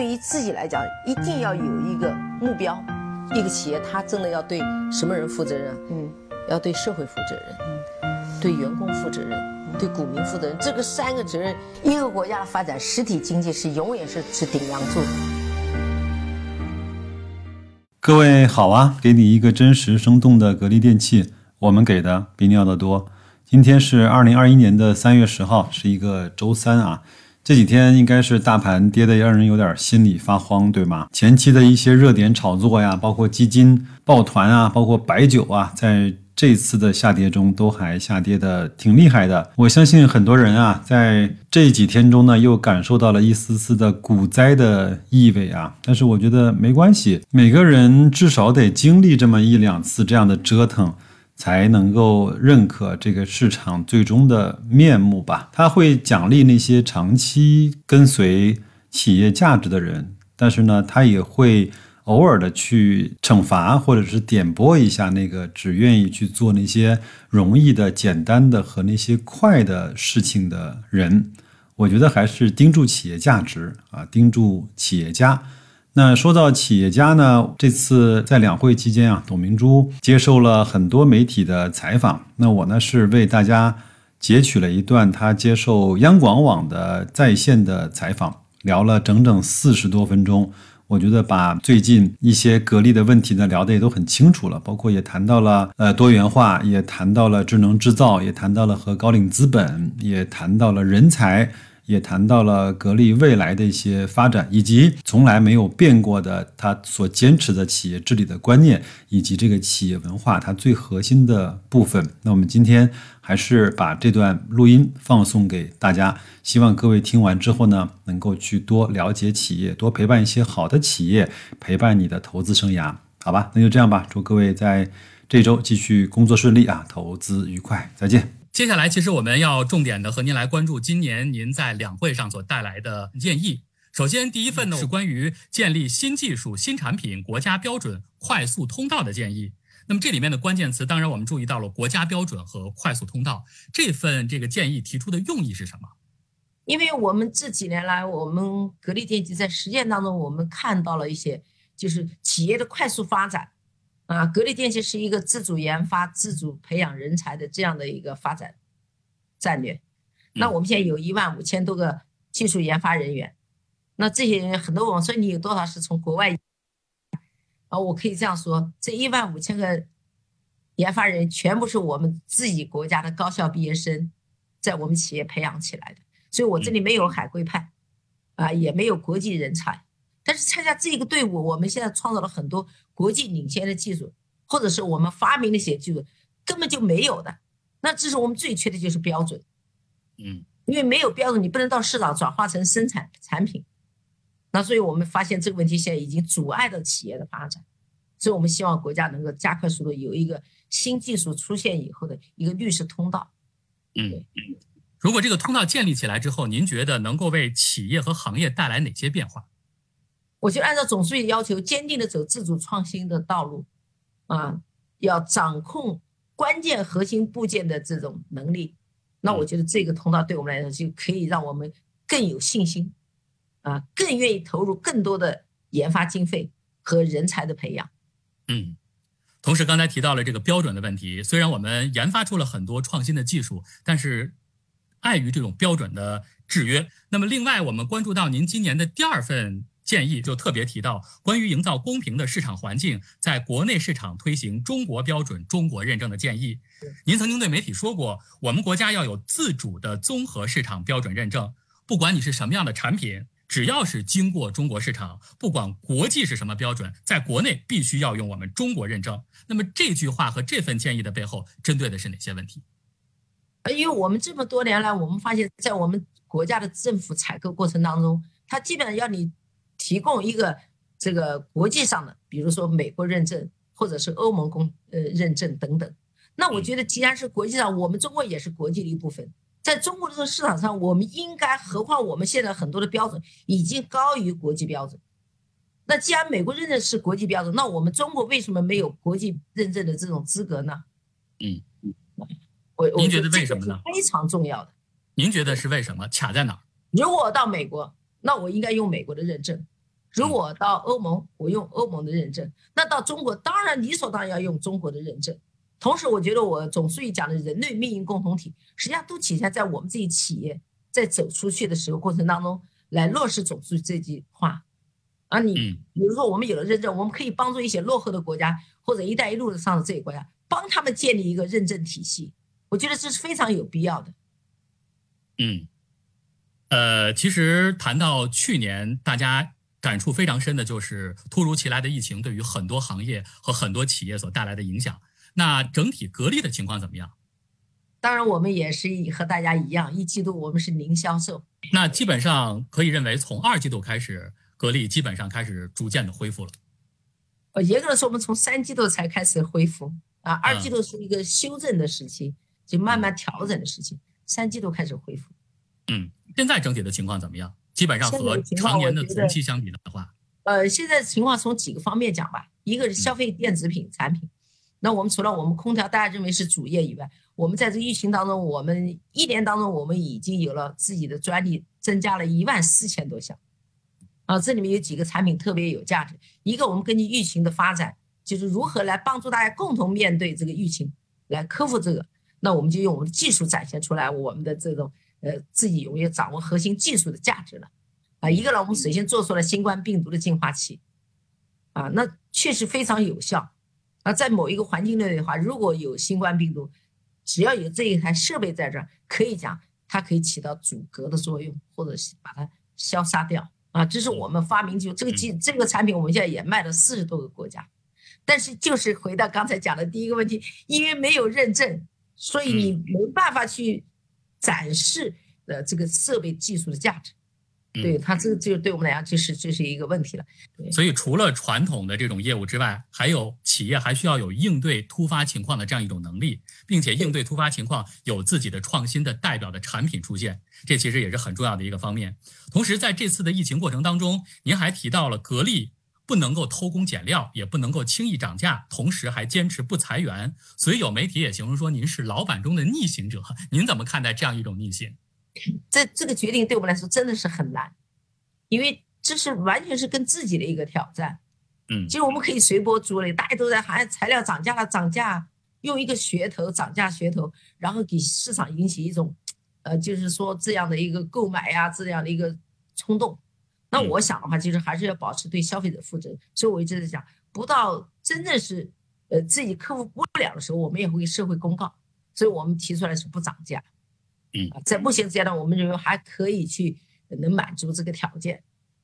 对于自己来讲，一定要有一个目标。一个企业，它真的要对什么人负责任？嗯，要对社会负责任，嗯，对员工负责任，对股民负责任。这个三个责任，一个国家的发展，实体经济是永远是是顶梁柱。各位好啊，给你一个真实生动的格力电器，我们给的比你要的多。今天是二零二一年的三月十号，是一个周三啊。这几天应该是大盘跌的让人有点心里发慌，对吗？前期的一些热点炒作呀，包括基金抱团啊，包括白酒啊，在这次的下跌中都还下跌的挺厉害的。我相信很多人啊，在这几天中呢，又感受到了一丝丝的股灾的意味啊。但是我觉得没关系，每个人至少得经历这么一两次这样的折腾。才能够认可这个市场最终的面目吧？他会奖励那些长期跟随企业价值的人，但是呢，他也会偶尔的去惩罚或者是点拨一下那个只愿意去做那些容易的、简单的和那些快的事情的人。我觉得还是盯住企业价值啊，盯住企业家。那说到企业家呢，这次在两会期间啊，董明珠接受了很多媒体的采访。那我呢是为大家截取了一段他接受央广网的在线的采访，聊了整整四十多分钟。我觉得把最近一些格力的问题呢聊得也都很清楚了，包括也谈到了呃多元化，也谈到了智能制造，也谈到了和高瓴资本，也谈到了人才。也谈到了格力未来的一些发展，以及从来没有变过的他所坚持的企业治理的观念，以及这个企业文化它最核心的部分。那我们今天还是把这段录音放送给大家，希望各位听完之后呢，能够去多了解企业，多陪伴一些好的企业，陪伴你的投资生涯，好吧？那就这样吧，祝各位在这周继续工作顺利啊，投资愉快，再见。接下来，其实我们要重点的和您来关注今年您在两会上所带来的建议。首先，第一份呢是关于建立新技术、新产品国家标准快速通道的建议。那么这里面的关键词，当然我们注意到了国家标准和快速通道。这份这个建议提出的用意是什么？因为我们这几年来，我们格力电器在实践当中，我们看到了一些就是企业的快速发展。啊，格力电器是一个自主研发、自主培养人才的这样的一个发展战略。那我们现在有一万五千多个技术研发人员，那这些人很多，我说你有多少是从国外？啊，我可以这样说，这一万五千个研发人全部是我们自己国家的高校毕业生，在我们企业培养起来的。所以我这里没有海归派，啊，也没有国际人才。但是参加这个队伍，我们现在创造了很多国际领先的技术，或者是我们发明的一些技术根本就没有的。那这是我们最缺的就是标准，嗯，因为没有标准，你不能到市场转化成生产产品。那所以我们发现这个问题现在已经阻碍了企业的发展，所以我们希望国家能够加快速度，有一个新技术出现以后的一个绿色通道。嗯，如果这个通道建立起来之后，您觉得能够为企业和行业带来哪些变化？我就按照总书记要求，坚定的走自主创新的道路，啊，要掌控关键核心部件的这种能力。那我觉得这个通道对我们来说，就可以让我们更有信心，啊，更愿意投入更多的研发经费和人才的培养。嗯，同时刚才提到了这个标准的问题，虽然我们研发出了很多创新的技术，但是碍于这种标准的制约。那么另外，我们关注到您今年的第二份。建议就特别提到关于营造公平的市场环境，在国内市场推行中国标准、中国认证的建议。您曾经对媒体说过，我们国家要有自主的综合市场标准认证，不管你是什么样的产品，只要是经过中国市场，不管国际是什么标准，在国内必须要用我们中国认证。那么这句话和这份建议的背后，针对的是哪些问题？因为我们这么多年来，我们发现，在我们国家的政府采购过程当中，它基本上要你。提供一个这个国际上的，比如说美国认证，或者是欧盟公呃认证等等。那我觉得，既然是国际上，我们中国也是国际的一部分，在中国的这个市场上，我们应该，何况我们现在很多的标准已经高于国际标准。那既然美国认证是国际标准，那我们中国为什么没有国际认证的这种资格呢？嗯嗯，我您觉得为什么呢？非常重要的。您觉得是为什么？卡在哪儿？如果到美国，那我应该用美国的认证。如果到欧盟，我用欧盟的认证，那到中国当然理所当然要用中国的认证。同时，我觉得我总书记讲的人类命运共同体，实际上都体现在我们这些企业在走出去的时候过程当中来落实总书记这句话。啊，你比如说我们有了认证，我们可以帮助一些落后的国家或者“一带一路”上的这些国家，帮他们建立一个认证体系。我觉得这是非常有必要的。嗯，呃，其实谈到去年，大家感触非常深的就是突如其来的疫情对于很多行业和很多企业所带来的影响。那整体格力的情况怎么样？当然，我们也是和大家一样，一季度我们是零销售。那基本上可以认为，从二季度开始，格力基本上开始逐渐的恢复了。呃，严格的说，我们从三季度才开始恢复啊，二季度是一个修正的时期，就慢慢调整的时期，三季度开始恢复。嗯，现在整体的情况怎么样？基本上和常年的同期相比的话，呃，现在情况从几个方面讲吧，一个是消费电子品产品。那我们除了我们空调大家认为是主业以外，我们在这疫情当中，我们一年当中我们已经有了自己的专利，增加了一万四千多项。啊，这里面有几个产品特别有价值。一个，我们根据疫情的发展，就是如何来帮助大家共同面对这个疫情，来克服这个。那我们就用我们的技术展现出来我们的这种呃自己有没有掌握核心技术的价值了。啊，一个呢，我们首先做出了新冠病毒的净化器，啊，那确实非常有效。啊，在某一个环境内的话，如果有新冠病毒，只要有这一台设备在这儿，可以讲它可以起到阻隔的作用，或者是把它消杀掉。啊，这是我们发明就这个技这个产品，我们现在也卖了四十多个国家。但是就是回到刚才讲的第一个问题，因为没有认证，所以你没办法去展示呃这个设备技术的价值。对它这就对我们来讲，就是这是一个问题了。所以除了传统的这种业务之外，还有企业还需要有应对突发情况的这样一种能力，并且应对突发情况有自己的创新的代表的产品出现，这其实也是很重要的一个方面。同时，在这次的疫情过程当中，您还提到了格力不能够偷工减料，也不能够轻易涨价，同时还坚持不裁员。所以有媒体也形容说您是老板中的逆行者，您怎么看待这样一种逆行？这这个决定对我们来说真的是很难，因为这是完全是跟自己的一个挑战。嗯，其实我们可以随波逐流，大家都在喊材料涨价了，涨价，用一个噱头涨价噱头，然后给市场引起一种，呃，就是说这样的一个购买呀，这样的一个冲动。那我想的话，就是还是要保持对消费者负责。所以我一直在讲，不到真正是呃自己克服不了的时候，我们也会给社会公告。所以我们提出来是不涨价。嗯，在目前阶段，我们认为还可以去能满足这个条件，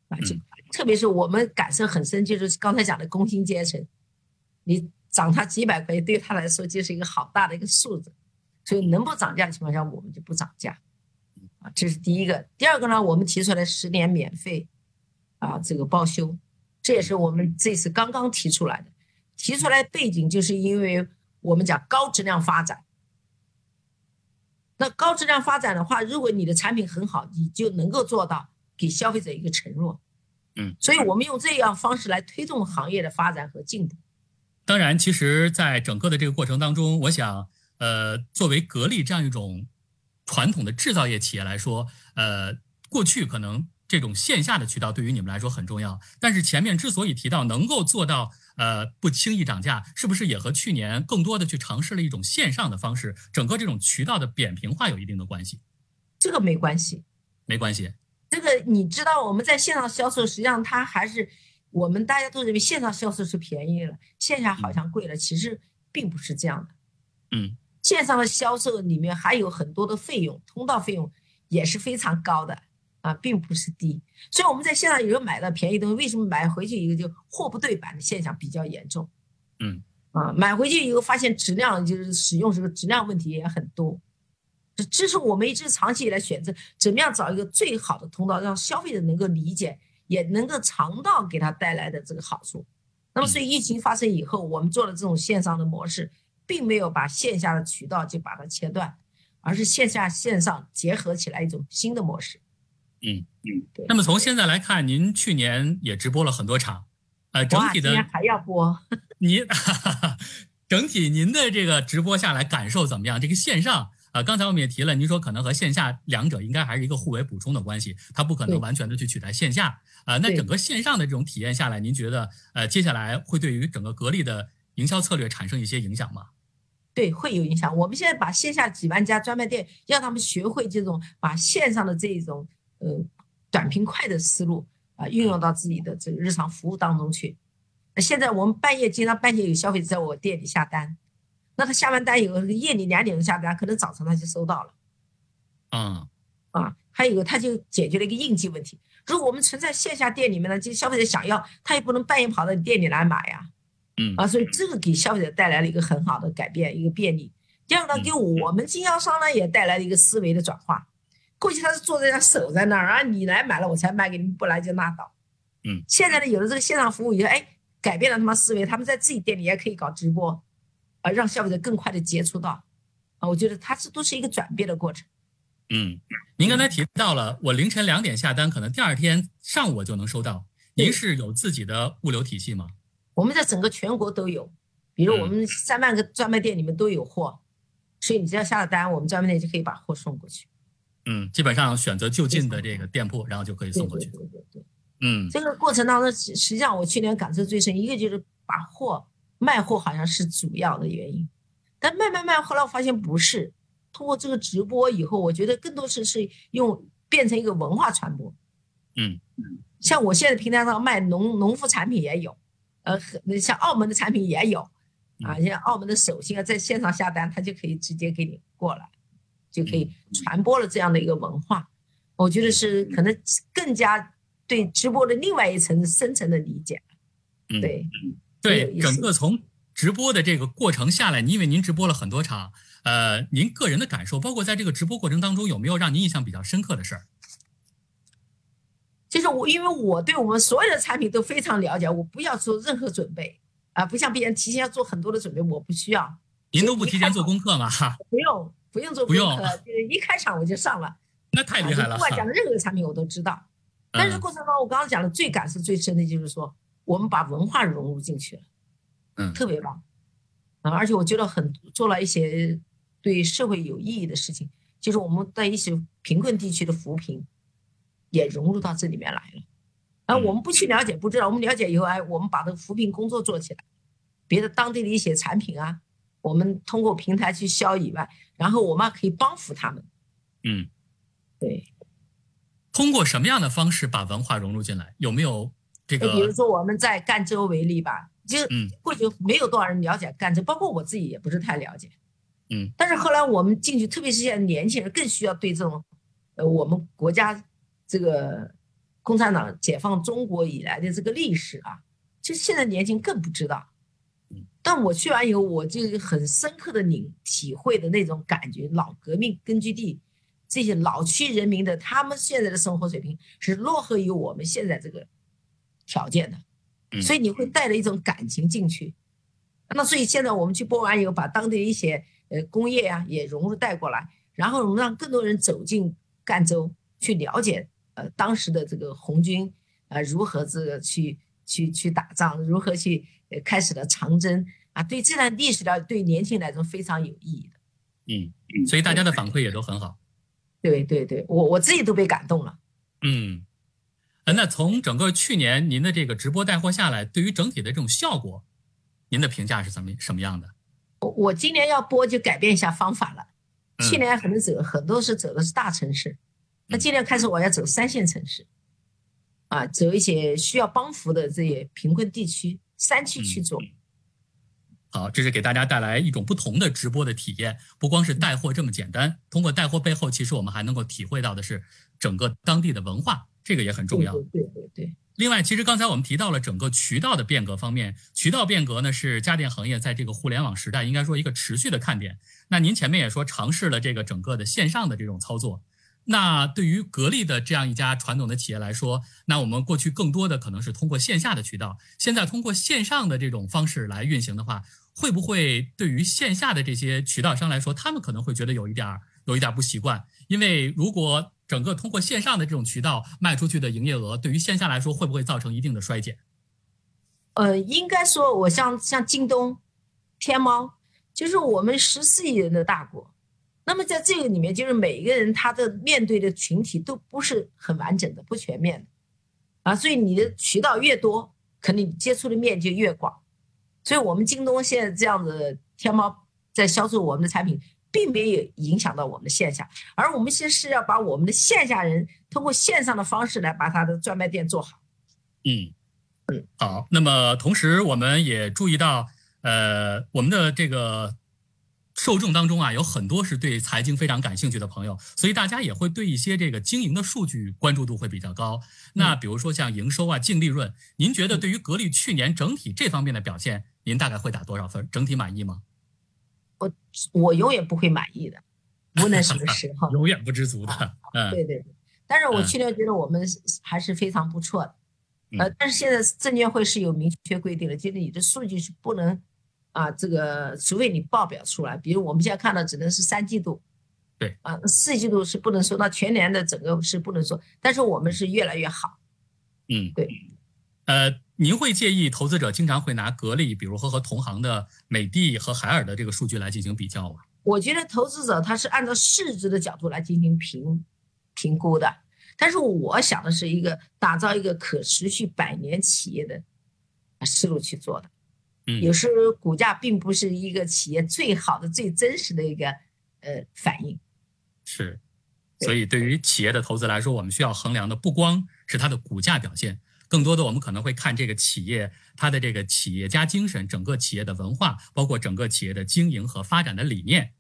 啊，就特别是我们感受很深，就是刚才讲的工薪阶层，你涨他几百块，对他来说就是一个好大的一个数字，所以能不涨价的情况下，我们就不涨价，啊，这是第一个。第二个呢，我们提出来十年免费，啊，这个包修，这也是我们这次刚刚提出来的，提出来背景就是因为我们讲高质量发展。那高质量发展的话，如果你的产品很好，你就能够做到给消费者一个承诺。嗯，所以我们用这样方式来推动行业的发展和进步。当然，其实，在整个的这个过程当中，我想，呃，作为格力这样一种传统的制造业企业来说，呃，过去可能这种线下的渠道对于你们来说很重要。但是前面之所以提到能够做到。呃，不轻易涨价，是不是也和去年更多的去尝试了一种线上的方式，整个这种渠道的扁平化有一定的关系？这个没关系，没关系。这个你知道，我们在线上销售，实际上它还是我们大家都认为线上销售是便宜了，线下好像贵了，其实并不是这样的。嗯，线上的销售里面还有很多的费用，通道费用也是非常高的。啊，并不是低，所以我们在线上有时候买到便宜东西，为什么买回去一个就货不对版的现象比较严重？嗯，啊，买回去以后发现质量就是使用时候质量问题也很多，这这是我们一直长期以来选择怎么样找一个最好的通道，让消费者能够理解，也能够尝到给他带来的这个好处。那么，所以疫情发生以后，我们做了这种线上的模式，并没有把线下的渠道就把它切断，而是线下线上结合起来一种新的模式。嗯嗯，那么从现在来看，您去年也直播了很多场，呃，整体的还要播，您整体您的这个直播下来感受怎么样？这个线上呃，刚才我们也提了，您说可能和线下两者应该还是一个互为补充的关系，它不可能完全的去取代线下。呃，那整个线上的这种体验下来，您觉得呃接下来会对于整个格力的营销策略产生一些影响吗？对，会有影响。我们现在把线下几万家专卖店，让他们学会这种把线上的这种呃短平快的思路啊、运用到自己的这个日常服务当中去。那现在我们半夜经常半夜有消费者在我店里下单，那他下完单以后，夜里两点钟下单，可能早晨他就收到了嗯啊。还有一个，他就解决了一个应急问题。如果我们存在线下店里面呢，这消费者想要，他也不能半夜跑到你店里来买呀。嗯啊，所以这个给消费者带来了一个很好的改变，一个便利。第二个呢，嗯给我们经销商呢也带来了一个思维的转化。过去他是坐在那守在那儿啊，你来买了我才卖给你，不来就拉倒。嗯，现在呢有了这个线上服务以后，哎，改变了他们思维，他们在自己店里也可以搞直播，啊，让消费者更快的接触到。啊，我觉得它是都是一个转变的过程。嗯，您刚才提到了，我凌晨两点下单，可能第二天上午我就能收到。您是有自己的物流体系吗？我们在整个全国都有，比如我嗯们三万个专卖店里面都有货，所以你只要下了单，我们专卖店就可以把货送过去。嗯，基本上选择就近的这个店铺，然后就可以送过去。对对对对。嗯这个过程当中，实实际上我去年感受最深，一个就是把货卖货好像是主要的原因，但卖卖卖，后来我发现不是。通过这个直播以后，我觉得更多是是用变成一个文化传播。嗯，像我现在平台上卖农农副产品也有，呃，很像澳门的产品也有，啊，像澳门的手信啊，在线上下单，他就可以直接给你过来，就可以传播了这样的一个文化。我觉得是可能更加对直播的另外一层深层的理解。嗯，对，对，整个从直播的这个过程下来，您因为您直播了很多场，呃，您个人的感受，包括在这个直播过程当中，有没有让您印象比较深刻的事儿？就是我，因为我对我们所有的产品都非常了解，我不要做任何准备啊，不像别人提前要做很多的准备，我不需要，您都不提前做功课吗？哈，不用不用做不用功课，就是一开场我就上了。那太厉害了啊不。管讲的任何产品我都知道，但是嗯过程中我刚刚讲的最感受最深的就是说，我们把文化融入进去了，嗯特别棒啊！而且我觉得很做了一些对社会有意义的事情，就是我们在一些贫困地区的扶贫也融入到这里面来了。啊我们不去了解不知道，我们了解以后，哎，我们把这个扶贫工作做起来，别的当地的一些产品啊，我们通过平台去销以外，然后我们还可以帮扶他们。嗯，对，通过什么样的方式把文化融入进来？有没有这个比如？说我们在赣州为例吧，就嗯过去没有多少人了解赣州，包括我自己也不是太了解。嗯，但是后来我们进去，特别是现在年轻人更需要对这种，呃，我们国家这个共产党解放中国以来的这个历史啊，就现在年轻人更不知道嗯。但我去完以后，我就很深刻的领体会的那种感觉，老革命根据地这些老区人民的他们现在的生活水平是落后于我们现在这个条件的。嗯所以你会带着一种感情进去。那所以现在我们去播完以后，把当地的一些呃工业啊也融入带过来，然后我们让更多人走进赣州，去了解呃当时的这个红军呃如何这个去去去打仗，如何去呃开始了长征啊，对这段历史的，对年轻人来说非常有意义的。嗯，所以大家的反馈也都很好。对对对，我我自己都被感动了。嗯，呃那从整个去年您的这个直播带货下来，对于整体的这种效果，您的评价是怎么什么样的？我我今年要播就改变一下方法了。嗯去年可能走很多是走的是大城市，那今年开始我要走三线城市，啊，走一些需要帮扶的这些贫困地区、山区去做。好，这是给大家带来一种不同的直播的体验，不光是带货这么简单，通过带货背后，其实我们还能够体会到的是整个当地的文化，这个也很重要。对对对对另外，其实刚才我们提到了整个渠道的变革方面，渠道变革呢是家电行业在这个互联网时代应该说一个持续的看点。那您前面也说尝试了这个整个的线上的这种操作，那对于格力的这样一家传统的企业来说，那我们过去更多的可能是通过线下的渠道，现在通过线上的这种方式来运行的话，会不会对于线下的这些渠道商来说，他们可能会觉得有一点儿有一点儿不习惯？因为如果整个通过线上的这种渠道卖出去的营业额，对于线下来说，会不会造成一定的衰减？呃，应该说，我像像京东、天猫，就是我们十四亿人的大国，那么在这个里面，就是每一个人他的面对的群体都不是很完整的、不全面的，啊，所以你的渠道越多，肯定接触的面就越广。所以我们京东现在这样子天猫在销售我们的产品，并没有影响到我们的线下，而我们现在是要把我们的线下人通过线上的方式来把他的专卖店做好。嗯嗯，好。那么同时我们也注意到，呃，我们的这个。受众当中啊，有很多是对财经非常感兴趣的朋友，所以大家也会对一些这个经营的数据关注度会比较高。那比如说像营收啊、净利润，您觉得对于格力去年整体这方面的表现，您大概会打多少分？整体满意吗？我我永远不会满意的，无论什么时候，永远不知足的。嗯，对对对。但是我去年觉得我们还是非常不错的。呃，但是现在证监会是有明确规定的，就是你的数据是不能。啊，这个除非你报表出来，比如我们现在看到只能是三季度，对，啊，四季度是不能说，那全年的整个是不能说，但是我们是越来越好，嗯，对，呃，您会介意投资者经常会拿格力，比如说和同行的美的和海尔的这个数据来进行比较吗？我觉得投资者他是按照市值的角度来进行评评估的，但是我想的是一个打造一个可持续百年企业的思路去做的。有时候股价并不是一个企业最好的、最真实的一个呃反应，是，所以对于企业的投资来说，我们需要衡量的不光是它的股价表现，更多的我们可能会看这个企业它的这个企业家精神、整个企业的文化，包括整个企业的经营和发展的理念。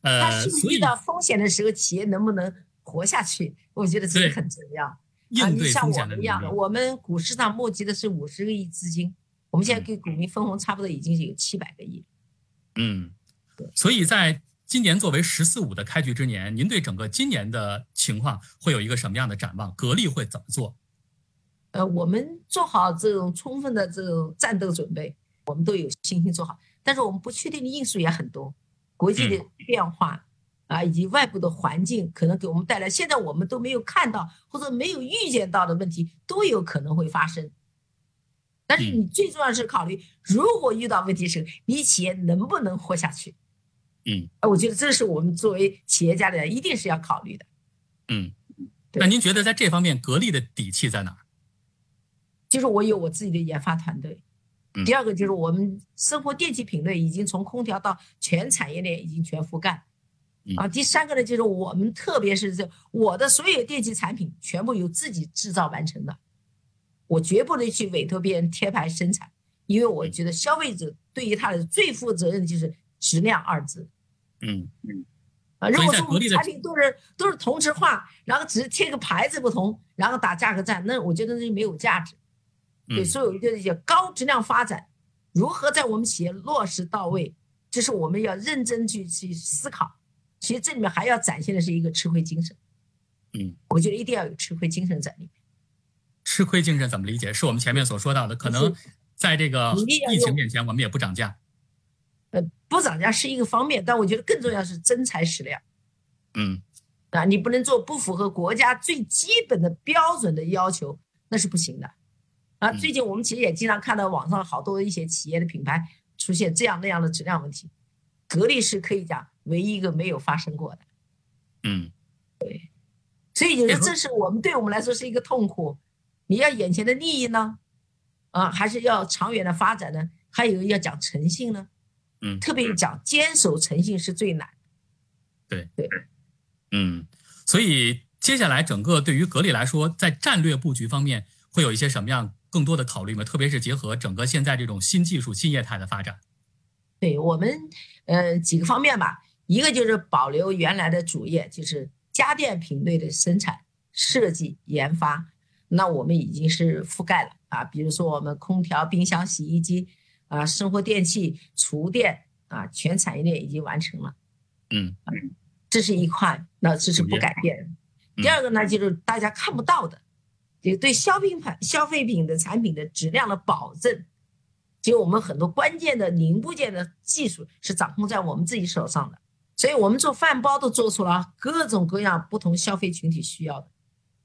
呃，所以遇到风险的时候，企业能不能活下去？我觉得这个很重要。应对风险的一样的，我们股市上募集的是五十个亿资金。我们现在给股民分红差不多已经有七百个亿，嗯，所以在今年作为“十四五”的开局之年，您对整个今年的情况会有一个什么样的展望？格力会怎么做？呃，我们做好这种充分的这种战斗准备，我们都有信心做好。但是我们不确定的因素也很多，国际的变化啊，以及外部的环境可能给我们带来现在我们都没有看到或者没有预见到的问题，都有可能会发生。但是你最重要是考虑，如果遇到问题时，你企业能不能活下去？嗯，我觉得这是我们作为企业家的人一定是要考虑的。嗯，那您觉得在这方面，格力的底气在哪儿？就是我有我自己的研发团队。第二个就是我们生活电器品类已经从空调到全产业链已经全覆盖。啊，第三个呢，就是我们特别是这我的所有电器产品全部由自己制造完成的。我绝不能去委托别人贴牌生产，因为我觉得消费者对于他的最负责任就是质量二字。嗯嗯。啊，如果说我们产品都是都是同质化，然后只是贴个牌子不同，然后打价格战，那我觉得那就没有价值。对，所以我觉得叫高质量发展，如何在我们企业落实到位，这是我们要认真去去思考。其实这里面还要展现的是一个吃亏精神。嗯，我觉得一定要有吃亏精神在里面。吃亏精神怎么理解？是我们前面所说到的，可能在这个疫情面前，我们也不涨价。呃，不涨价是一个方面，但我觉得更重要是真材实料。嗯，啊，你不能做不符合国家最基本的标准的要求，那是不行的。啊，最近我们其实也经常看到网上好多一些企业的品牌出现这样那样的质量问题，格力是可以讲唯一一个没有发生过的。嗯，对，所以就是这是我们对我们来说是一个痛苦。你要眼前的利益呢，啊，还是要长远的发展呢？还有要讲诚信呢，嗯，特别讲坚守诚信是最难。对对，嗯，所以接下来整个对于格力来说，在战略布局方面会有一些什么样更多的考虑吗？特别是结合整个现在这种新技术、新业态的发展。对我们，呃，几个方面吧，一个就是保留原来的主业，就是家电品类的生产、设计、研发。那我们已经是覆盖了啊，比如说我们空调、冰箱、洗衣机啊，生活电器、厨电啊，全产业链已经完成了。嗯，这是一块，那这是不改变的。第二个呢，就是大家看不到的，就对消费品、消费品的产品的质量的保证，就我们很多关键的零部件的技术是掌控在我们自己手上的。所以我们做饭包都做出了各种各样不同消费群体需要的。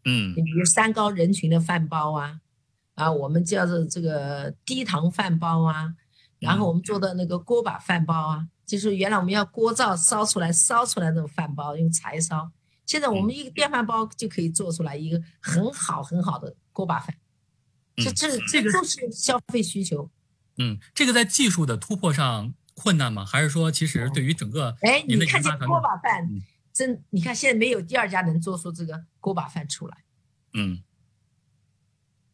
嗯，你比如三高人群的饭包啊，啊，我们叫做这个低糖饭包啊，然后我们做的那个锅巴饭包啊，就是原来我们要锅灶烧出来烧出来那种饭包，用柴烧。现在我们一个电饭煲就可以做出来一个很好很好的锅巴饭，这这这个都是消费需求。嗯，这个在技术的突破上困难吗？还是说其实对于整个哎，你看这锅巴饭，真你看现在没有第二家能做出这个锅巴饭出来。嗯，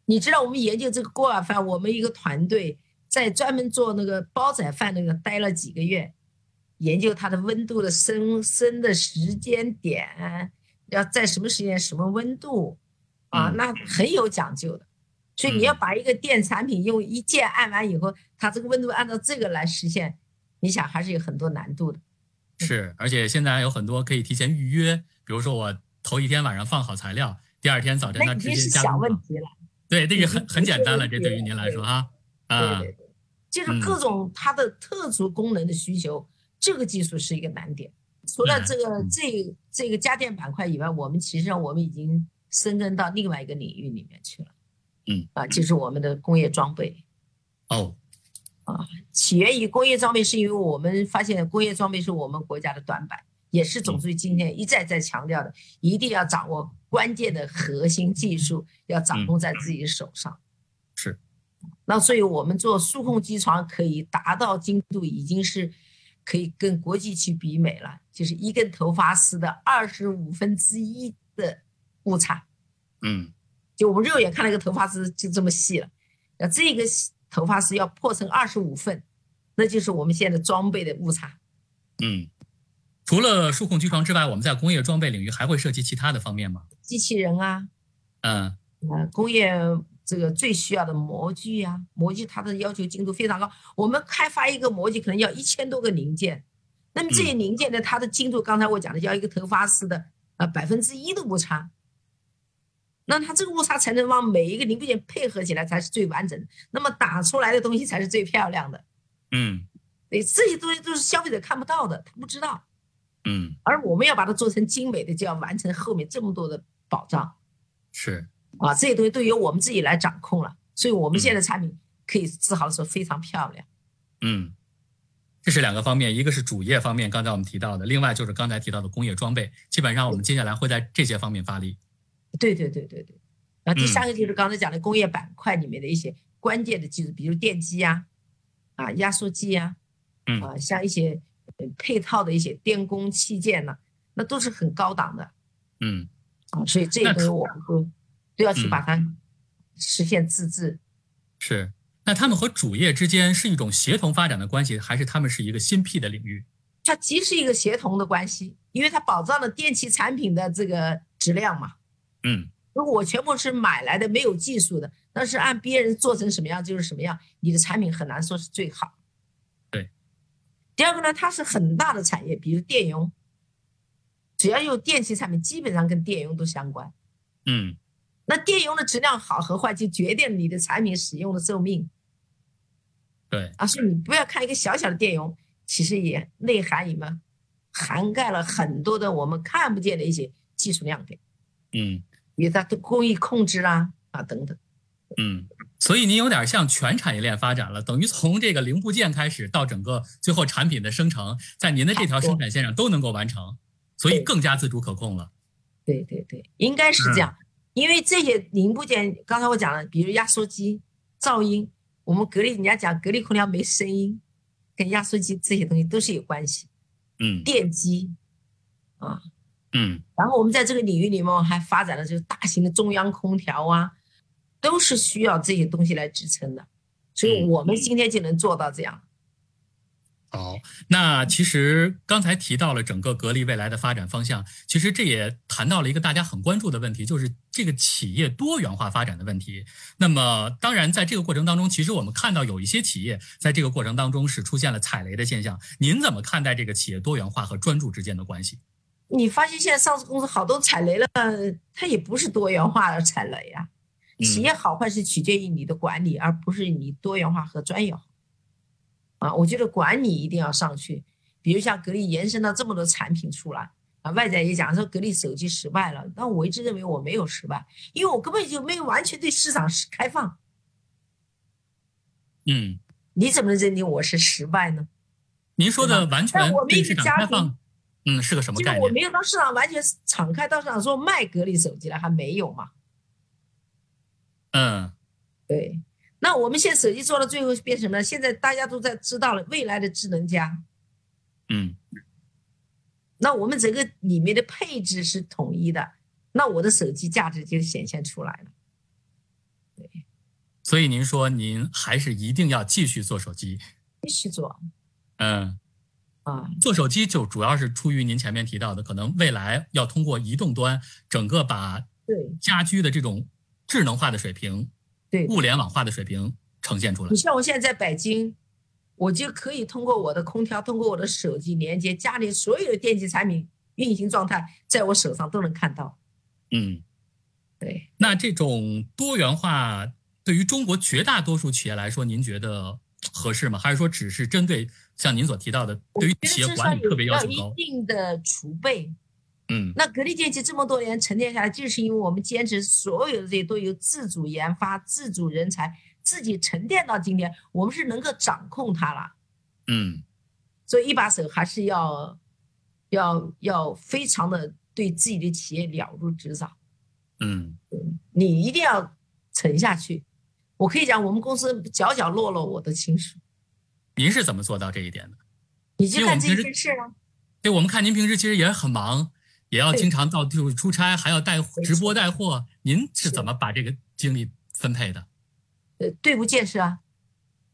你知道我们研究这个锅巴饭，我们一个团队在专门做那个煲仔饭那个待了几个月。研究它的温度的升升的时间点，要在什么时间、什么温度啊？那很有讲究的。所以你要把一个电产品用一键按完以后，它这个温度按照这个来实现，你想还是有很多难度的。是，而且现在有很多可以提前预约，比如说我头一天晚上放好材料，第二天早晨他直接加小问题了。对，这个很很简单了，这对于您来说哈啊，对对对，就是各种它的特殊功能的需求。这个技术是一个难点，除了这个这这个家电板块以外，我们其实上我们已经深耕到另外一个领域里面去了。嗯啊，就是我们的工业装备。哦，啊，起源于工业装备，是因为我们发现工业装备是我们国家的短板，也是总书记今天一再再强调的，一定要掌握关键的核心技术，要掌控在自己手上。是。那所以我们做数控机床可以达到精度，已经是。可以跟国际去比美了，就是一根头发丝的二十五分之一的误差，嗯，就我们肉眼看那个头发丝就这么细了，那这个头发丝要破成二十五份，那就是我们现在装备的误差。嗯，除了数控机床之外，我们在工业装备领域还会涉及其他的方面吗？机器人啊，嗯，呃，工业。这个最需要的模具啊，模具它的要求精度非常高。我们开发一个模具可能要一千多个零件，那么这些零件呢，它的精度，刚才我讲的要一个头发丝的呃百分之一的误差，那它这个误差才能让每一个零部件配合起来才是最完整的，那么打出来的东西才是最漂亮的。嗯，对，这些东西都是消费者看不到的，他不知道。嗯，而我们要把它做成精美的，就要完成后面这么多的保障。是。啊，这些东西都由我们自己来掌控了，所以我们现在产品可以自豪的说非常漂亮。嗯，这是两个方面，一个是主业方面，刚才我们提到的，另外就是刚才提到的工业装备，基本上我们接下来会在这些方面发力。对对对对对。然后第三个就是刚才讲的工业板块里面的一些关键的技术，比如电机呀，啊压缩机呀，啊像一些配套的一些电工器件呢，那都是很高档的。嗯。啊，所以这些东西我们都。都要去把它实现自治。是，那他们和主业之间是一种协同发展的关系，还是他们是一个新辟的领域？它既是一个协同的关系，因为它保障了电器产品的这个质量嘛。嗯，如果我全部是买来的，没有技术的，那是按别人做成什么样就是什么样，你的产品很难说是最好。对。第二个呢，它是很大的产业，比如电容，只要有电器产品，基本上跟电容都相关。嗯。那电容的质量好和坏，就决定了你的产品使用的寿命。对啊，所以你不要看一个小小的电容，其实也内涵里面涵盖了很多的我们看不见的一些技术亮点。嗯，比如它的工艺控制啦啊等等。嗯，所以您有点像全产业链发展了，等于从这个零部件开始到整个最后产品的生成，在您的这条生产线上都能够完成，所以更加自主可控了。对对对，应该是这样。因为这些零部件，刚才我讲了，比如压缩机、噪音，我们格力人家讲格力空调没声音，跟压缩机这些东西都是有关系。嗯，电机，啊，嗯，然后我们在这个领域里面还发展了就是大型的中央空调啊，都是需要这些东西来支撑的，所以我们今天就能做到这样。好，那其实刚才提到了整个格力未来的发展方向，其实这也谈到了一个大家很关注的问题，就是这个企业多元化发展的问题。那么，当然在这个过程当中，其实我们看到有一些企业在这个过程当中是出现了踩雷的现象。您怎么看待这个企业多元化和专注之间的关系？你发现现在上市公司好多踩雷了，它也不是多元化的踩雷啊。企业好坏是取决于你的管理，而不是你多元化和专业化。啊，我觉得管理一定要上去，比如像格力延伸到这么多产品出来啊，外在也讲说格力手机失败了，但我一直认为我没有失败，因为我根本就没有完全对市场开放。嗯，你怎么认定我是失败呢？您说的完全对市场开放，嗯，是个什么就是我？没有到市场完全敞开到市场说卖格力手机了，还没有嘛？嗯。对，那我们现在手机做到最后变成了，现在大家都在知道了未来的智能家，嗯。那我们整个里面的配置是统一的，那我的手机价值就显现出来了。对。所以您说您还是一定要继续做手机，继续做。嗯，啊，做手机就主要是出于您前面提到的，可能未来要通过移动端整个把对家居的这种智能化的水平、对。物联网化的水平呈现出来你。像我现在在北京，我就可以通过我的空调，通过我的手机连接家里所有的电器产品运行状态，在我手上都能看到。嗯，对，那这种多元化对于中国绝大多数企业来说，您觉得合适吗？还是说只是针对像您所提到的，对于企业管理特别有要求高？定的储备。嗯那格力电器这么多年沉淀下来，就是因为我们坚持所有的这些都有自主研发、自主人才，自己沉淀到今天，我们是能够掌控它了。嗯所以一把手还是要要要非常的对自己的企业了如指掌。嗯你一定要沉下去。我可以讲，我们公司角角落落我都清楚。您是怎么做到这一点的？你去干这件事啊，对，我们看您平时其实也很忙，也要经常到处出差，还要带直播带货，您是是怎么把这个精力分配的？呃，队伍建设啊，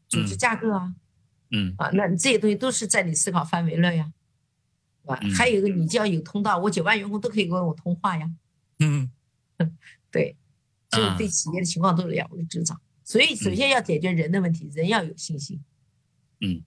组织嗯架构啊，嗯啊，那你这些东西都是在你思考范围内呀，啊，嗯还有一个你就要有通道，我九万员工都可以跟我通话呀，嗯 对，所以啊对企业的情况都了如指掌。所以首先要解决人的问题，人要有信心。嗯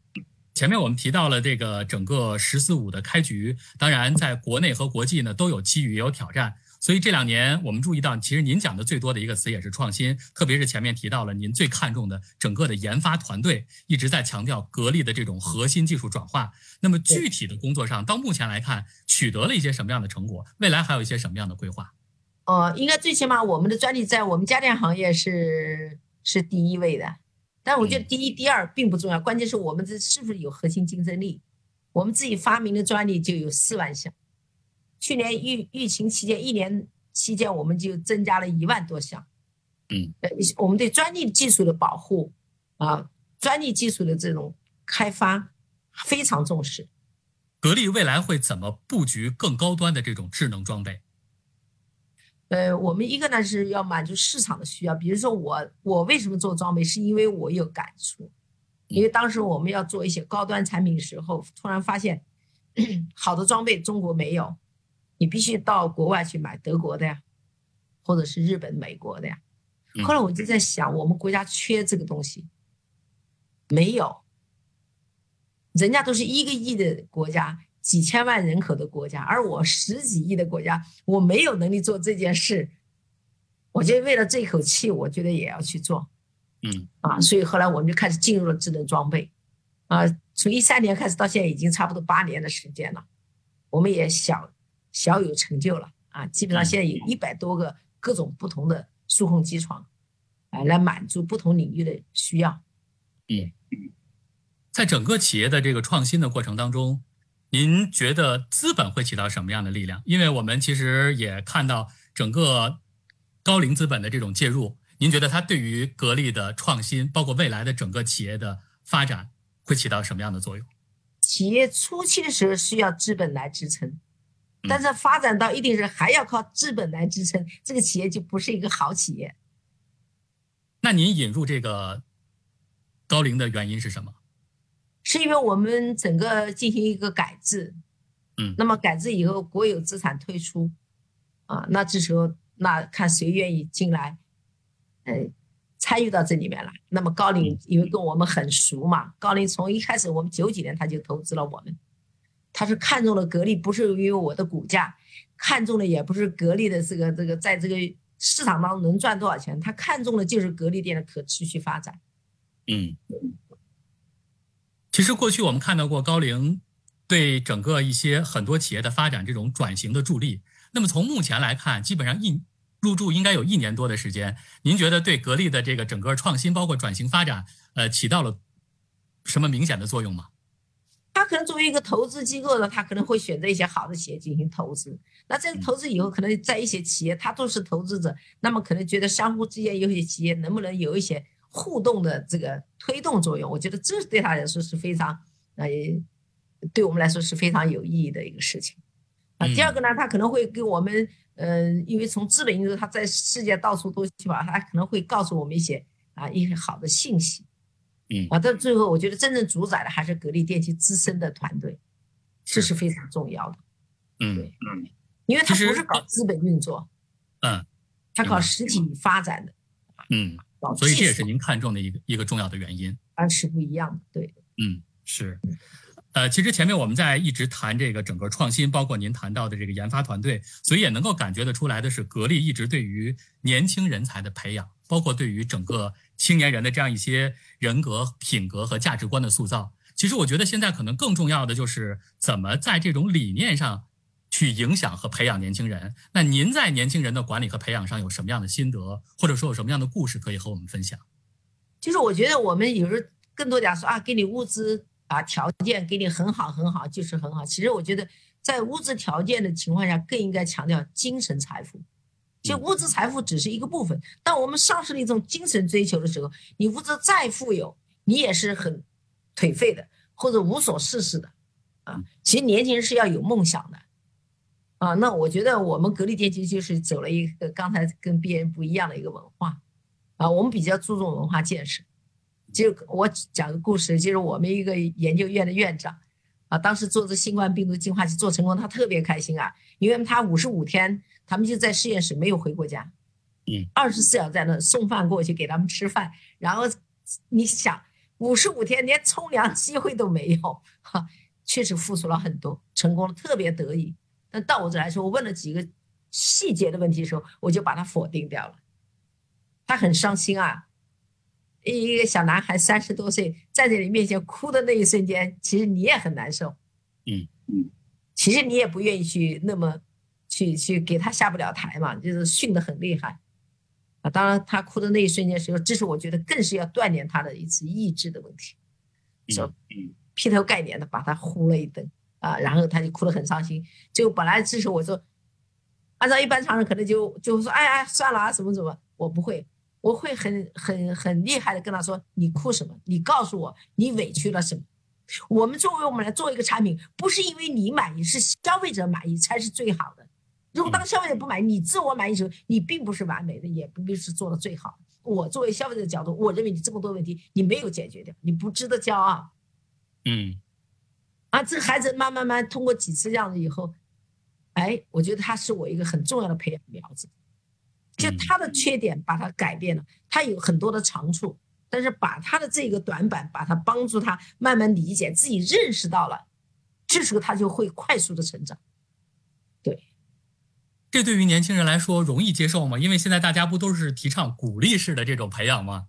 前面我们提到了这个整个“十四五”的开局，当然在国内和国际呢都有机遇也有挑战，所以这两年我们注意到，其实您讲的最多的一个词也是创新，特别是前面提到了您最看重的整个的研发团队一直在强调格力的这种核心技术转化。那么具体的工作上，到目前来看取得了一些什么样的成果？未来还有一些什么样的规划？呃，应该最起码我们的专利在我们家电行业是是第一位的，但我觉得嗯第一、第二并不重要，关键是我们这是不是有核心竞争力。我们自己发明的专利就有四万项，去年疫疫情期间一年期间我们就增加了一万多项。嗯，呃，我们对专利技术的保护啊，专利技术的这种开发非常重视。格力未来会怎么布局更高端的这种智能装备？呃，我们一个呢是要满足市场的需要，比如说我我为什么做装备，是因为我有感触，因为当时我们要做一些高端产品的时候，突然发现 好的装备中国没有，你必须到国外去买德国的呀，或者是日本、美国的呀。嗯后来我就在想，我们国家缺这个东西，没有，人家都是一个亿的国家，几千万人口的国家，而我十几亿的国家，我没有能力做这件事。我觉得为了这口气，我觉得也要去做嗯啊。所以后来我们就开始进入了智能装备，啊，从一三年开始到现在已经差不多八年的时间了，我们也小小有成就了啊。基本上现在有一百多个各种不同的数控机床，啊，来满足不同领域的需要。嗯在整个企业的这个创新的过程当中，您觉得资本会起到什么样的力量？因为我们其实也看到整个高瓴资本的这种介入，您觉得它对于格力的创新，包括未来的整个企业的发展，会起到什么样的作用？企业初期的时候需要资本来支撑，嗯但是发展到一定时还要靠资本来支撑，这个企业就不是一个好企业。那您引入这个高龄的原因是什么？是因为我们整个进行一个改制，嗯那么改制以后国有资产退出，啊，那这时候那看谁愿意进来，呃，参与到这里面来。那么高瓴因为跟我们很熟嘛，高瓴从一开始我们九几年他就投资了我们，他是看中了格力，不是因为我的股价，看中的也不是格力的这个这个在这个市场当中能赚多少钱，他看中的就是格力电的可持续发展。嗯，其实过去我们看到过高瓴对整个一些很多企业的发展这种转型的助力。那么从目前来看，基本上一入驻应该有一年多的时间。您觉得对格力的这个整个创新包括转型发展，呃，起到了什么明显的作用吗？他可能作为一个投资机构呢，他可能会选择一些好的企业进行投资。那这投资以后，可能在一些企业，他都是投资者，那么可能觉得相互之间有些企业能不能有一些互动的这个推动作用？我觉得这对他来说是非常，呃，对我们来说是非常有意义的一个事情。啊，第二个呢，他可能会给我们，嗯，因为从资本因素，他在世界到处都去吧，他可能会告诉我们一些啊一些好的信息。嗯，啊，到最后，我觉得真正主宰的还是格力电器自身的团队，这是非常重要的。嗯嗯，因为他不是搞资本运作，嗯，他搞实体发展的，嗯，搞所以这也是您看中的一个一个重要的原因。啊是不一样的。对，嗯，是。呃，其实前面我们在一直谈这个整个创新，包括您谈到的这个研发团队，所以也能够感觉得出来的是，格力一直对于年轻人才的培养，包括对于整个青年人的这样一些人格、品格和价值观的塑造。其实我觉得现在可能更重要的就是怎么在这种理念上去影响和培养年轻人。那您在年轻人的管理和培养上有什么样的心得，或者说有什么样的故事可以和我们分享？就是我觉得我们有时候更多讲说啊，给你物资啊条件给你很好很好就是很好。其实我觉得在物质条件的情况下，更应该强调精神财富。其实物质财富只是一个部分，当我们丧失了一种精神追求的时候，你物质再富有，你也是很颓废的，或者无所事事的啊。其实年轻人是要有梦想的啊。那我觉得我们格力电器就是走了一个刚才跟别人不一样的一个文化啊，我们比较注重文化建设。就我讲个故事，就是我们一个研究院的院长啊，当时做这新冠病毒净化器做成功，他特别开心啊，因为他五十五天。他们就在实验室没有回过家，嗯，二十四小时在那送饭过去给他们吃饭，然后你想五十五天连冲凉机会都没有，哈，确实付出了很多，成功了，特别得意。但到我这来说，我问了几个细节的问题的时候，我就把他否定掉了。他很伤心啊，一个小男孩三十多岁站在你面前哭的那一瞬间，其实你也很难受，嗯嗯，其实你也不愿意去那么。去去给他下不了台嘛，就是训得很厉害啊！当然，他哭的那一瞬间时候，这是我觉得更是要锻炼他的一次意志的问题，说劈头盖脸的把他呼了一顿啊，然后他就哭得很伤心。就本来这时候我说，按照一般常人可能就就说，哎哎，算了啊，怎么怎么，我不会，我会很很很厉害的跟他说，你哭什么？你告诉我你委屈了什么？我们作为我们来做一个产品，不是因为你满意，是消费者满意才是最好的。如果当消费者不满意，你自我满意时候，你并不是完美的，也不必是做的最好。我作为消费者的角度，我认为你这么多问题你没有解决掉，你不值得骄傲。嗯，啊，这个孩子慢慢慢通过几次这样子以后，哎，我觉得他是我一个很重要的培养苗子。就他的缺点把他改变了，他有很多的长处，但是把他的这个短板，把他帮助他慢慢理解自己认识到了，这时候他就会快速的成长。对这对于年轻人来说容易接受吗？因为现在大家不都是提倡鼓励式的这种培养吗？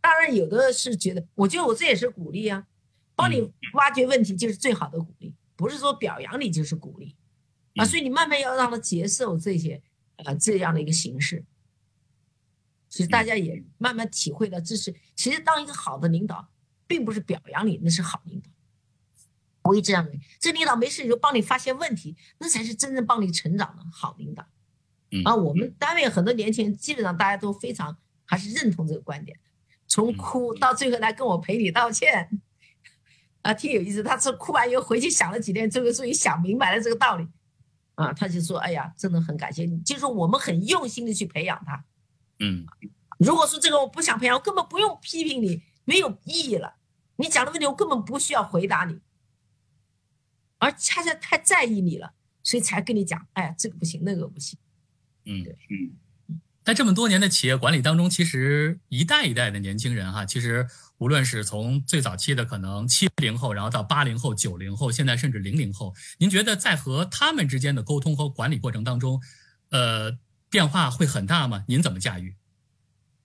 当然，有的是觉得，我觉得我这也是鼓励啊，帮你挖掘问题就是最好的鼓励，不是说表扬你就是鼓励啊。所以你慢慢要让他接受这些呃这样的一个形式。其实大家也慢慢体会到，这是其实当一个好的领导，并不是表扬你，那是好领导。我也这样认为，这领导没事就帮你发现问题，那才是真正帮你成长的好领导。啊，我们单位很多年轻人，基本上大家都非常还是认同这个观点，从哭到最后来跟我赔礼道歉，啊，挺有意思。他是哭完以后回去想了几天，最后终于想明白了这个道理，啊，他就说：“哎呀，真的很感谢你，就是我们很用心的去培养他。”嗯，如果说这个我不想培养，我根本不用批评你，没有意义了。你讲的问题我根本不需要回答你。而恰恰太在意你了，所以才跟你讲，哎，这个不行，那个不行。嗯，对，嗯，在这么多年的企业管理当中，其实一代一代的年轻人哈，其实无论是从最早期的可能七零后，然后到八零后、九零后，现在甚至零零后，您觉得在和他们之间的沟通和管理过程当中，呃，变化会很大吗？您怎么驾驭？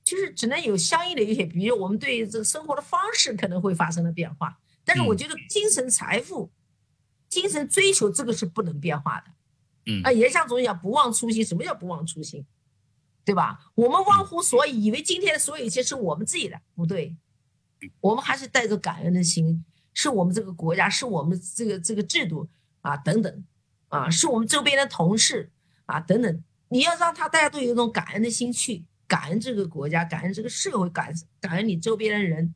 就是只能有相应的一些，比如我们对这个生活的方式可能会发生了变化，但是我觉得精神财富。精神追求这个是不能变化的，嗯啊，也像总讲不忘初心，什么叫不忘初心，对吧？我们忘乎所以，以为今天的所有一切是我们自己的，不对，我们还是带着感恩的心，是我们这个国家，是我们这个这个制度啊等等啊，是我们周边的同事啊等等。你要让他大家都有一种感恩的心去感恩这个国家，感恩这个社会，感感恩你周边的人，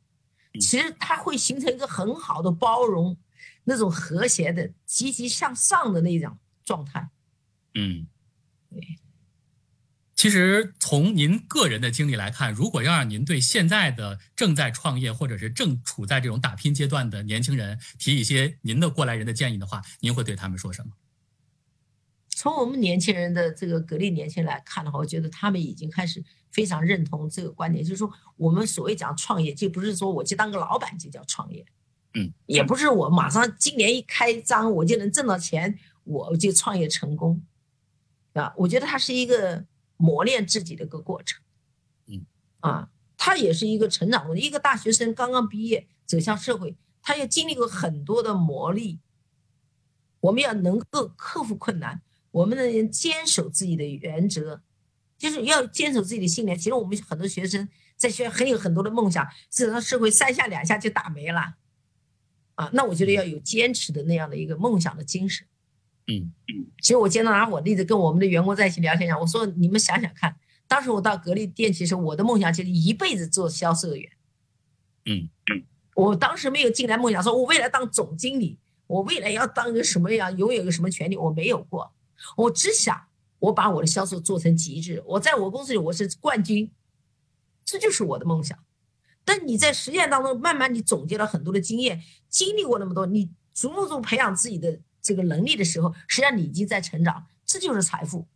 其实他会形成一个很好的包容，那种和谐的、积极向上的那种状态。嗯，对。其实从您个人的经历来看，如果要让您对现在的正在创业或者是正处在这种打拼阶段的年轻人提一些您的过来人的建议的话，您会对他们说什么？从我们年轻人的这个格力年轻人来看的话，我觉得他们已经开始非常认同这个观点，就是说我们所谓讲创业，就不是说我去当个老板就叫创业，嗯，也不是我马上今年一开张我就能挣到钱，我就创业成功，啊，我觉得它是一个磨练自己的一个过程，嗯，啊，他也是一个成长的，一个大学生刚刚毕业走向社会，他要经历过很多的磨砺，我们要能够克服困难。我们的坚守自己的原则，就是要坚守自己的信念。其实我们很多学生在学校很有很多的梦想，走上社会三下两下就打没了，啊，那我觉得要有坚持的那样的一个梦想的精神。嗯嗯。其实我经常拿我例子跟我们的员工在一起聊天讲，我说你们想想看，当时我到格力电器时，我的梦想就是一辈子做销售员。嗯嗯。我当时没有进来梦想说，我未来当总经理，我未来要当个什么样，拥有一个什么权利，我没有过。我只想我把我的销售做成极致，我在我公司里我是冠军，这就是我的梦想。但你在实践当中，慢慢你总结了很多的经验，经历过那么多，你逐步逐步培养自己的这个能力的时候，实际上你已经在成长，这就是财富，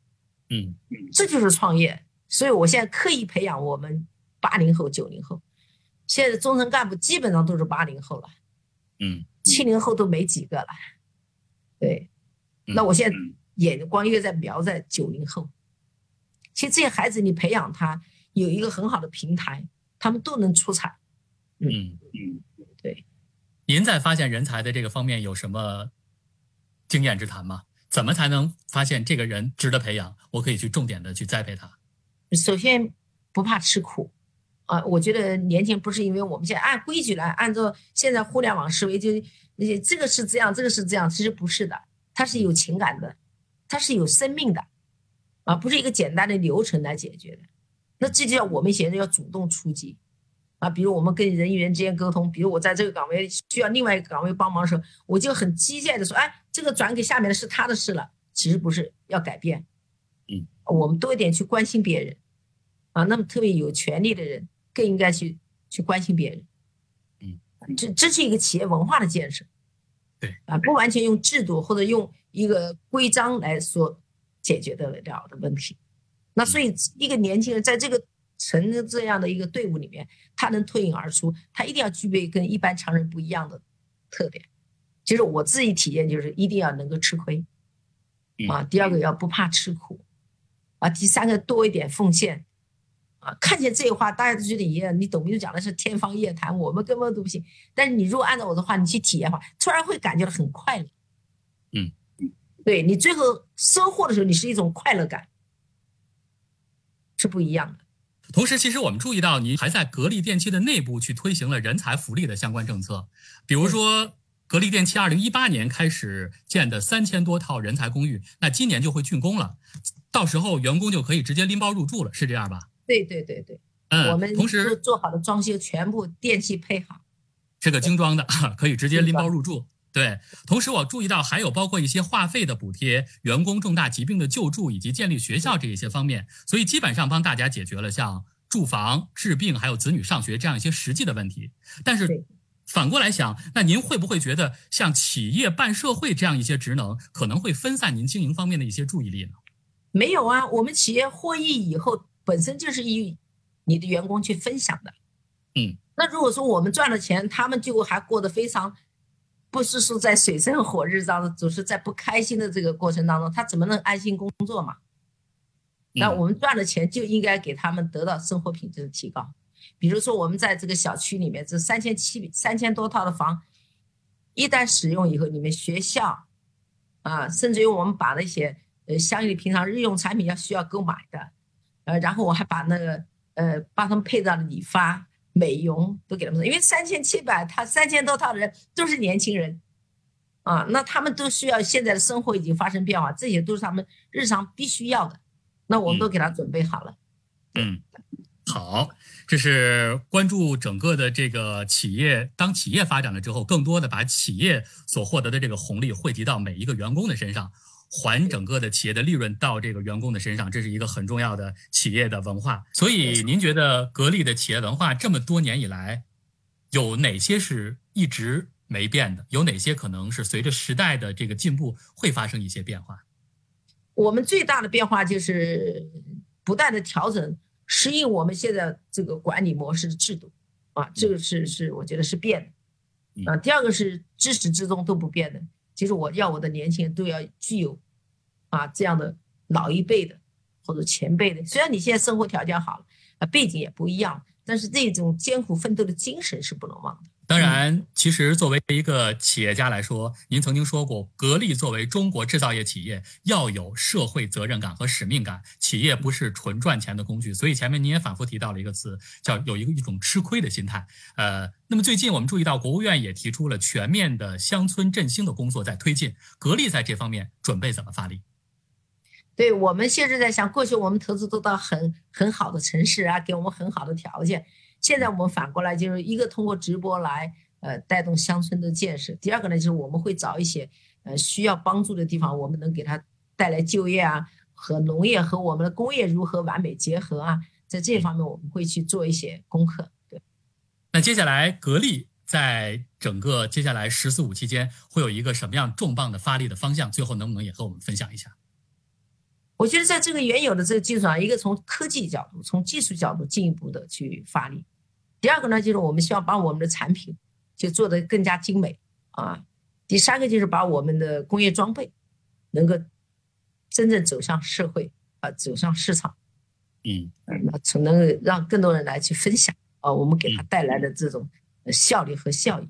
嗯这就是创业。所以我现在刻意培养我们八零后、九零后，现在中层干部基本上都是八零后了，嗯，七零后都没几个了。对，那我现在。眼光又在瞄在九零后，其实这些孩子你培养他有一个很好的平台，他们都能出彩。嗯嗯，对。您在发现人才的这个方面有什么经验之谈吗？怎么才能发现这个人值得培养？我可以去重点的去栽培他。首先不怕吃苦啊！我觉得年轻不是因为我们现在按规矩来，按照现在互联网思维，就这个是这样，这个是这样，其实不是的，他是有情感的。它是有生命的，啊，不是一个简单的流程来解决的。那这就叫我们现在要主动出击，啊，比如我们跟人与人之间沟通，比如我在这个岗位需要另外一个岗位帮忙的时候，我就很机械的说，哎，这个转给下面的是他的事了。其实不是，要改变。嗯，我们多一点去关心别人，啊，那么特别有权利的人更应该去去关心别人。嗯，这这是一个企业文化的建设。对，啊，不完全用制度或者用。一个规章来说解决得了的问题，那所以一个年轻人在这个成这样的一个队伍里面，他能脱颖而出，他一定要具备跟一般常人不一样的特点。其实我自己体验就是一定要能够吃亏，啊，第二个要不怕吃苦，啊，第三个多一点奉献，啊，看见这些话大家都觉得爷你董明珠讲的是天方夜谭，我们根本都不信。但是你如果按照我的话，你去体验的话，突然会感觉到很快乐，嗯。对你最后收获的时候，你是一种快乐感，是不一样的。同时，其实我们注意到，您还在格力电器的内部去推行了人才福利的相关政策，比如说，格力电器二零一八年开始建的三千多套人才公寓，那今年就会竣工了，到时候员工就可以直接拎包入住了，是这样吧？对对对对，嗯，我们同时做好的装修全部电器配好，这个精装的，可以直接拎包入住。对，同时我注意到还有包括一些话费的补贴、员工重大疾病的救助以及建立学校这一些方面，所以基本上帮大家解决了像住房、治病还有子女上学这样一些实际的问题。但是反过来想，那您会不会觉得像企业办社会这样一些职能可能会分散您经营方面的一些注意力呢？没有啊，我们企业获益以后本身就是以你的员工去分享的。嗯，那如果说我们赚了钱，他们就还过得非常。不是说在水深火热当中，总是在不开心的这个过程当中，他怎么能安心工作嘛？那我们赚了钱就应该给他们得到生活品质的提高。比如说，我们在这个小区里面，这三千七三千多套的房，一旦使用以后，你们学校啊，甚至于我们把那些呃相应的平常日用产品要需要购买的，呃，然后我还把那个呃帮他们配到了理发。美容都给他们，因为三千七百他三千多套的人都是年轻人，啊，那他们都需要现在的生活已经发生变化，这些都是他们日常必须要的，那我们都给他准备好了。嗯，好，这是关注整个的这个企业，当企业发展了之后，更多的把企业所获得的这个红利汇集到每一个员工的身上。还整个的企业的利润到这个员工的身上，这是一个很重要的企业的文化。所以，您觉得格力的企业文化这么多年以来，有哪些是一直没变的？有哪些可能是随着时代的这个进步会发生一些变化？我们最大的变化就是不断的调整，适应我们现在这个管理模式的制度啊，这个是是我觉得是变的啊。第二个是至始至终都不变的。其实我要我的年轻人都要具有，啊这样的老一辈的或者前辈的，虽然你现在生活条件好了，啊背景也不一样，但是这种艰苦奋斗的精神是不能忘的。当然，其实作为一个企业家来说，您曾经说过，格力作为中国制造业企业，要有社会责任感和使命感。企业不是纯赚钱的工具，所以前面您也反复提到了一个词，叫有一个一种吃亏的心态。呃，那么最近我们注意到，国务院也提出了全面的乡村振兴的工作在推进，格力在这方面准备怎么发力？对我们现在在想，过去我们投资都到很很好的城市啊，给我们很好的条件。现在我们反过来就是一个通过直播来呃带动乡村的建设，第二个呢就是我们会找一些呃需要帮助的地方，我们能给他带来就业啊，和农业和我们的工业如何完美结合啊，在这方面我们会去做一些功课。对，那接下来格力在整个接下来“十四五”期间会有一个什么样重磅的发力的方向？最后能不能也和我们分享一下？我觉得在这个原有的这个基础上，一个从科技角度、从技术角度进一步的去发力。第二个呢，就是我们希望把我们的产品就做得更加精美啊。第三个就是把我们的工业装备能够真正走向社会啊，走向市场。嗯，那从能够让更多人来去分享啊，我们给他带来的这种效率和效益。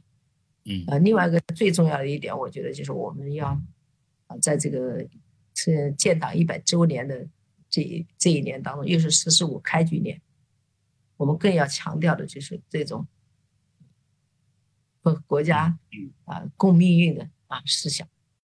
嗯，啊，另外一个最重要的一点，我觉得就是我们要啊，在这个。是建党一百周年的这这一年当中，又是“十四五”开局年，我们更要强调的就是这种和国家啊共命运的啊思想。